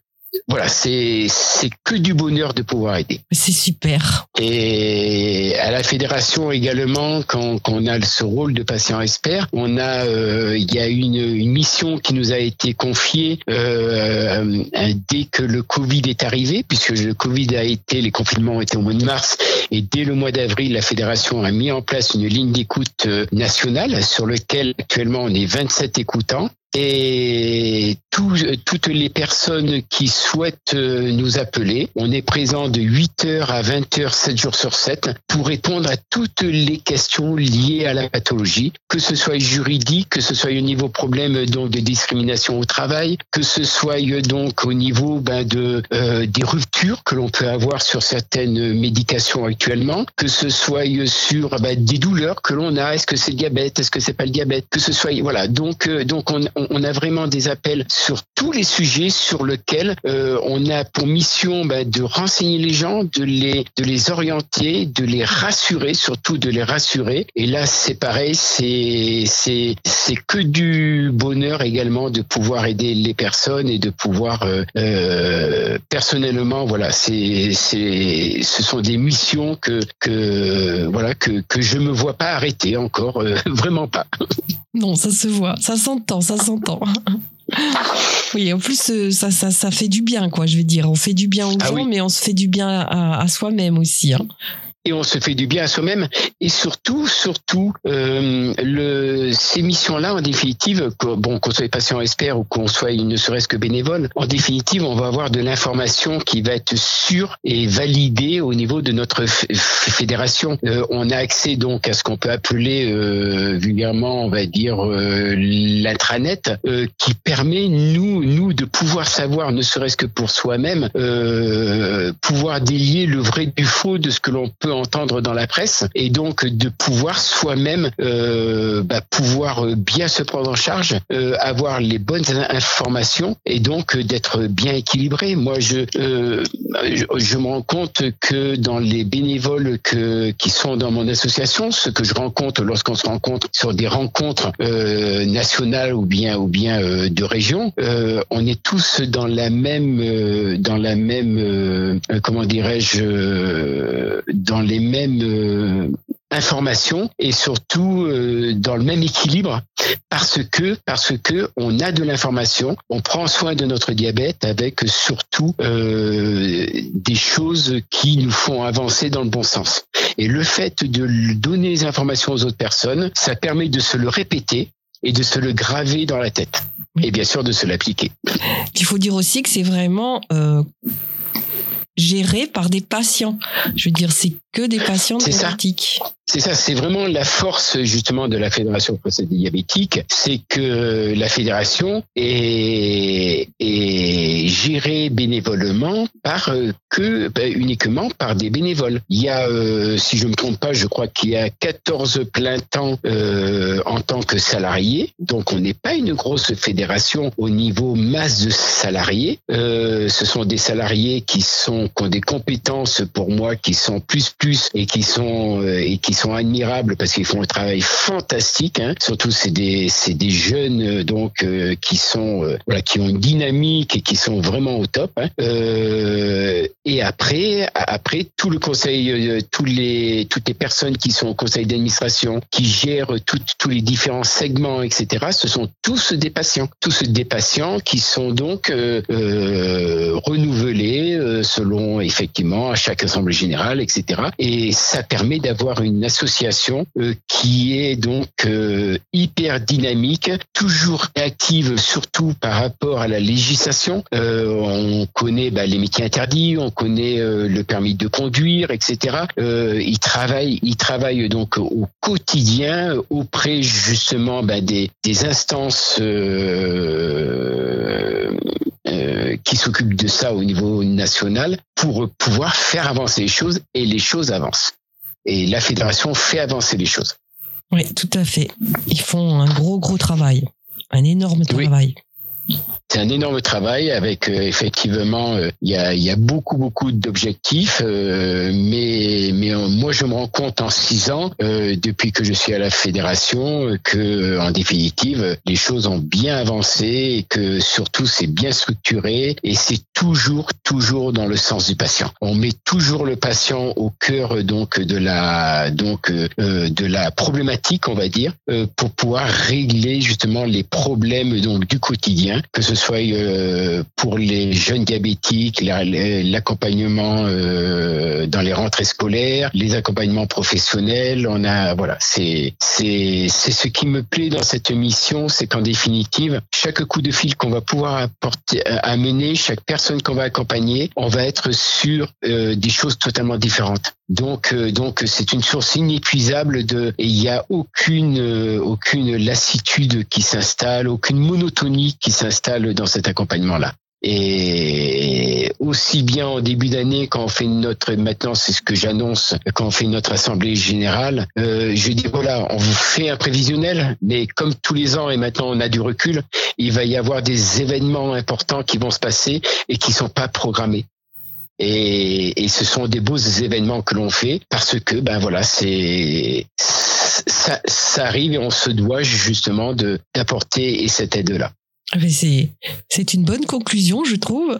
voilà, c'est c'est que du bonheur de pouvoir aider. C'est super. Et à la fédération également, quand, quand on a ce rôle de patient expert, on a euh, il y a une, une mission qui nous a été confiée euh, dès que le Covid est arrivé, puisque le Covid a été, les confinements ont été au mois de mars, et dès le mois d'avril, la fédération a mis en place une ligne d'écoute euh, nationale sur lequel actuellement on est 27 écoutants et toutes les personnes qui souhaitent euh, nous appeler, on est présent de 8h à 20h, 7 jours sur 7, pour répondre à toutes les questions liées à la pathologie, que ce soit juridique, que ce soit au niveau problème donc de discrimination au travail, que ce soit donc au niveau ben, de euh, des ruptures que l'on peut avoir sur certaines médications actuellement, que ce soit sur ben, des douleurs que l'on a, est-ce que c'est le diabète, est-ce que c'est pas le diabète, que ce soit voilà. Donc euh, donc on on a vraiment des appels sur tous les sujets sur lesquels on a pour mission bah, de renseigner les gens, de les de les orienter, de les rassurer, surtout de les rassurer. Et là, c'est pareil, c'est que du bonheur également de pouvoir aider les personnes et de pouvoir euh, personnellement, voilà, ce sont des missions que que voilà que que je me vois pas arrêter encore, vraiment pas. Non, ça se voit, ça s'entend, ça Oui, en plus, euh, ça, ça, ça fait du bien, quoi, je veux dire. On fait du bien aux ah gens, mais on se fait du bien à, à soi-même aussi. Hein et on se fait du bien à soi-même. Et surtout surtout euh, le, ces missions-là en définitive bon qu'on soit patient expert ou qu'on soit ne serait-ce que bénévole en définitive on va avoir de l'information qui va être sûre et validée au niveau de notre fédération. Euh, on a accès donc à ce qu'on peut appeler euh, vulgairement on va dire euh, l'intranet euh, qui permet nous nous de pouvoir savoir ne serait-ce que pour soi-même euh, pouvoir délier le vrai du faux de ce que l'on peut entendre dans la presse et donc de pouvoir soi-même euh, bah, pouvoir bien se prendre en charge, euh, avoir les bonnes informations et donc d'être bien équilibré. Moi, je, euh, je, me rends compte que dans les bénévoles que, qui sont dans mon association, ce que je rencontre lorsqu'on se rencontre sur des rencontres euh, nationales ou bien ou bien euh, de région, euh, on est tous dans la même dans la même comment dirais-je dans les mêmes euh, informations et surtout euh, dans le même équilibre parce que parce que on a de l'information, on prend soin de notre diabète avec surtout euh, des choses qui nous font avancer dans le bon sens. Et le fait de donner les informations aux autres personnes, ça permet de se le répéter et de se le graver dans la tête et bien sûr de se l'appliquer. Il faut dire aussi que c'est vraiment géré par des patients. Je veux dire, c'est que des patients diabétiques. C'est ça, c'est vraiment la force justement de la Fédération française des diabétiques, c'est que la fédération est, est gérée bénévolement par euh, que bah, uniquement par des bénévoles. Il y a, euh, si je me trompe pas, je crois qu'il y a 14 plein temps euh, en tant que salariés, donc on n'est pas une grosse fédération au niveau masse de salariés. Euh, ce sont des salariés qui sont qui ont des compétences pour moi qui sont plus et qui sont euh, et qui sont admirables parce qu'ils font un travail fantastique. Hein. Surtout, c'est des jeunes euh, donc euh, qui sont qui ont une dynamique et qui sont vraiment au top. Hein. et après après tout le conseil, toutes les personnes qui sont au conseil d'administration, qui gèrent tous les différents segments, etc. Ce sont tous des patients, tous des patients qui sont donc renouvelés selon effectivement à chaque assemblée générale, etc. Et ça permet d'avoir une association euh, qui est donc euh, hyper dynamique, toujours active, surtout par rapport à la législation. Euh, on connaît bah, les métiers interdits, on connaît le permis de conduire, etc. ils travaillent, ils travaillent donc au quotidien auprès justement bah, des, des, instances qui s'occupent de ça au niveau national pour pouvoir faire avancer les choses et les choses avancent. Et la fédération fait avancer les choses. Oui, tout à fait. Ils font un gros, gros travail. Un énorme travail. C'est un énorme travail avec euh, effectivement euh, il y, a, beaucoup beaucoup d'objectifs, euh, mais mais moi je me rends compte en six ans depuis que je suis à la fédération que en définitive les choses ont bien avancé et que surtout c'est bien structuré et c'est toujours toujours dans le sens du patient. On met toujours le patient au cœur donc de la donc de la problématique on va dire pour pouvoir régler justement les problèmes donc du quotidien que ce soit euh, pour les jeunes diabétiques, l'accompagnement euh, dans les rentrées scolaires, les accompagnements professionnels. On a voilà, c'est c'est c'est ce qui me plaît dans cette mission, c'est qu'en définitive, chaque coup de fil qu'on va pouvoir apporter, amener, chaque personne qu'on va accompagner, on va être sur euh, des choses totalement différentes. Donc, donc c'est une source inépuisable de, il n'y a aucune, aucune lassitude qui s'installe, aucune monotonie qui s'installe dans cet accompagnement-là. Et aussi bien en début d'année, quand on fait notre, maintenant c'est ce que j'annonce, quand on fait notre assemblée générale, euh, je dis voilà, on vous fait un prévisionnel, mais comme tous les ans et maintenant on a du recul, il va y avoir des événements importants qui vont se passer et qui sont pas programmés. Et, ce sont des beaux événements que l'on fait parce que ben voilà, c'est ça, arrive et on se doit justement d'apporter cette aide là. C'est, une bonne conclusion, je trouve.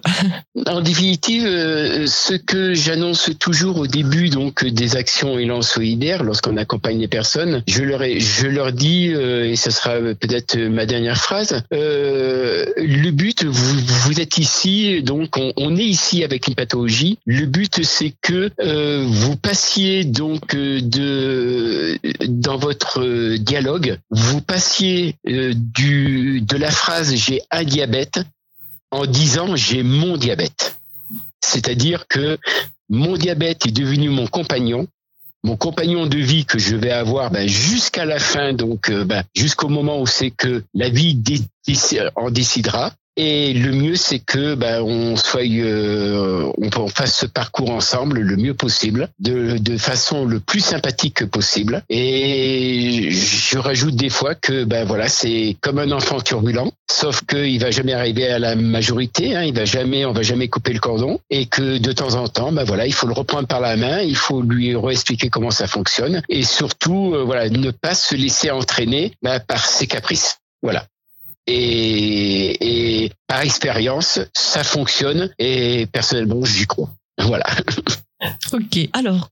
En définitive, euh, ce que j'annonce toujours au début donc des actions élan solidaire, lorsqu'on accompagne les personnes, je leur, je leur dis, euh, et ce sera peut-être ma dernière phrase, euh, le but, vous, vous êtes ici, donc on, est ici avec une pathologie. Le but, c'est que vous passiez donc de dans votre dialogue, vous passiez du de la phrase j'ai un diabète en disant j'ai mon diabète. C'est-à-dire que mon diabète est devenu mon compagnon, mon compagnon de vie que je vais avoir ben, jusqu'à la fin, donc euh, ben, jusqu'au moment où c'est que la vie en décidera. Et le mieux, c'est que ben, on soit, euh, on, fasse ce parcours ensemble le mieux possible, de, de façon le plus sympathique possible. Et je rajoute des fois que ben voilà, c'est comme un enfant turbulent, sauf qu'il va jamais arriver à la majorité. Hein, il va jamais, on va jamais couper le cordon, et que de temps en temps, ben voilà, il faut le reprendre par la main, il faut lui réexpliquer comment ça fonctionne, et surtout, euh, voilà, ne pas se laisser entraîner ben, par ses caprices. Voilà. Et, et par expérience, ça fonctionne et personnellement, j'y crois. Voilà. Ok. Alors,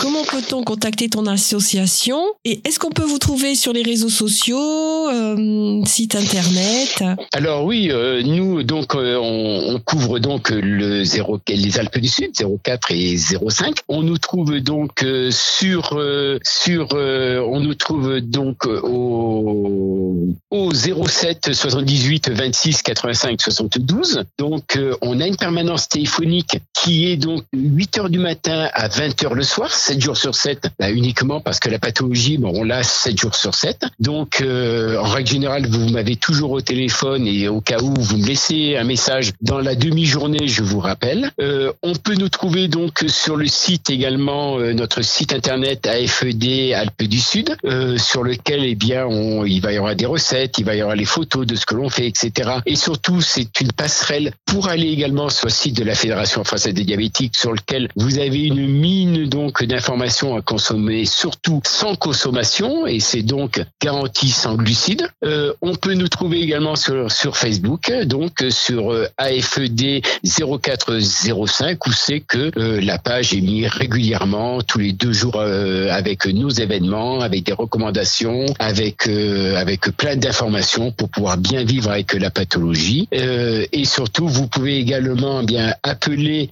comment peut-on contacter ton association Et est-ce qu'on peut vous trouver sur les réseaux sociaux, euh, site internet? Alors oui, euh, nous donc euh, on, couvre donc le 0, les Alpes du Sud, 04 et 05. On nous trouve donc sur sur on nous trouve donc au au 07 78 26 85 72. Donc on a une permanence téléphonique qui est donc 8 heures du matin à 20 heures le soir, 7 jours sur 7, bah, uniquement parce que la pathologie, bon, on l'a 7 jours sur 7. Donc, euh, en règle générale, vous m'avez toujours au téléphone et au cas où vous me laissez un message dans la demi-journée, je vous rappelle. Euh, on peut nous trouver donc sur le site également, euh, notre site internet AFED Alpes du Sud, sur lequel, eh bien, il va y avoir des recettes, il va y avoir les photos de ce que l'on fait, etc. Et surtout, c'est une passerelle pour aller également sur le site de la Fédération française des diabétiques, sur lequel vous avez une mine donc d'informations à consommer, surtout sans consommation, et c'est donc garanti sans glucides. Euh, on peut nous trouver également sur, Facebook, donc sur euh, AFED 0405, où c'est que euh, la page est mise régulièrement tous les deux jours avec nos événements, avec des recommandations, avec avec plein d'informations pour pouvoir bien vivre avec la pathologie. et surtout, vous pouvez également bien appeler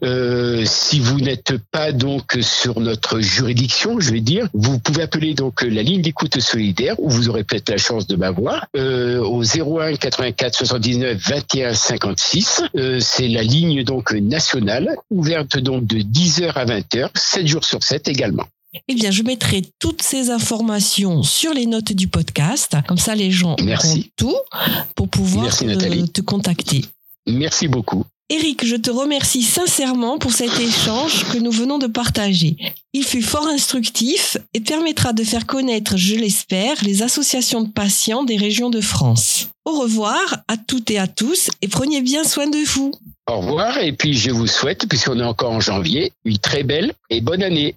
si vous n'êtes pas donc sur notre juridiction, je vais dire, vous pouvez appeler donc la ligne d'écoute solidaire où vous aurez peut-être la chance de m'avoir euh, au 01 84 79 21 56. Euh, c'est la ligne donc nationale ouverte donc de 10h à 20h, 7 jours sur 7 également. Eh bien, je mettrai toutes ces informations sur les notes du podcast. Comme ça, les gens auront tout pour pouvoir te contacter. Merci beaucoup. Eric, je te remercie sincèrement pour cet échange que nous venons de partager. Il fut fort instructif et permettra de faire connaître, je l'espère, les associations de patients des régions de France. Au revoir à toutes et à tous et prenez bien soin de vous. Au revoir et puis je vous souhaite, puisqu'on est encore en janvier, une très belle et bonne année.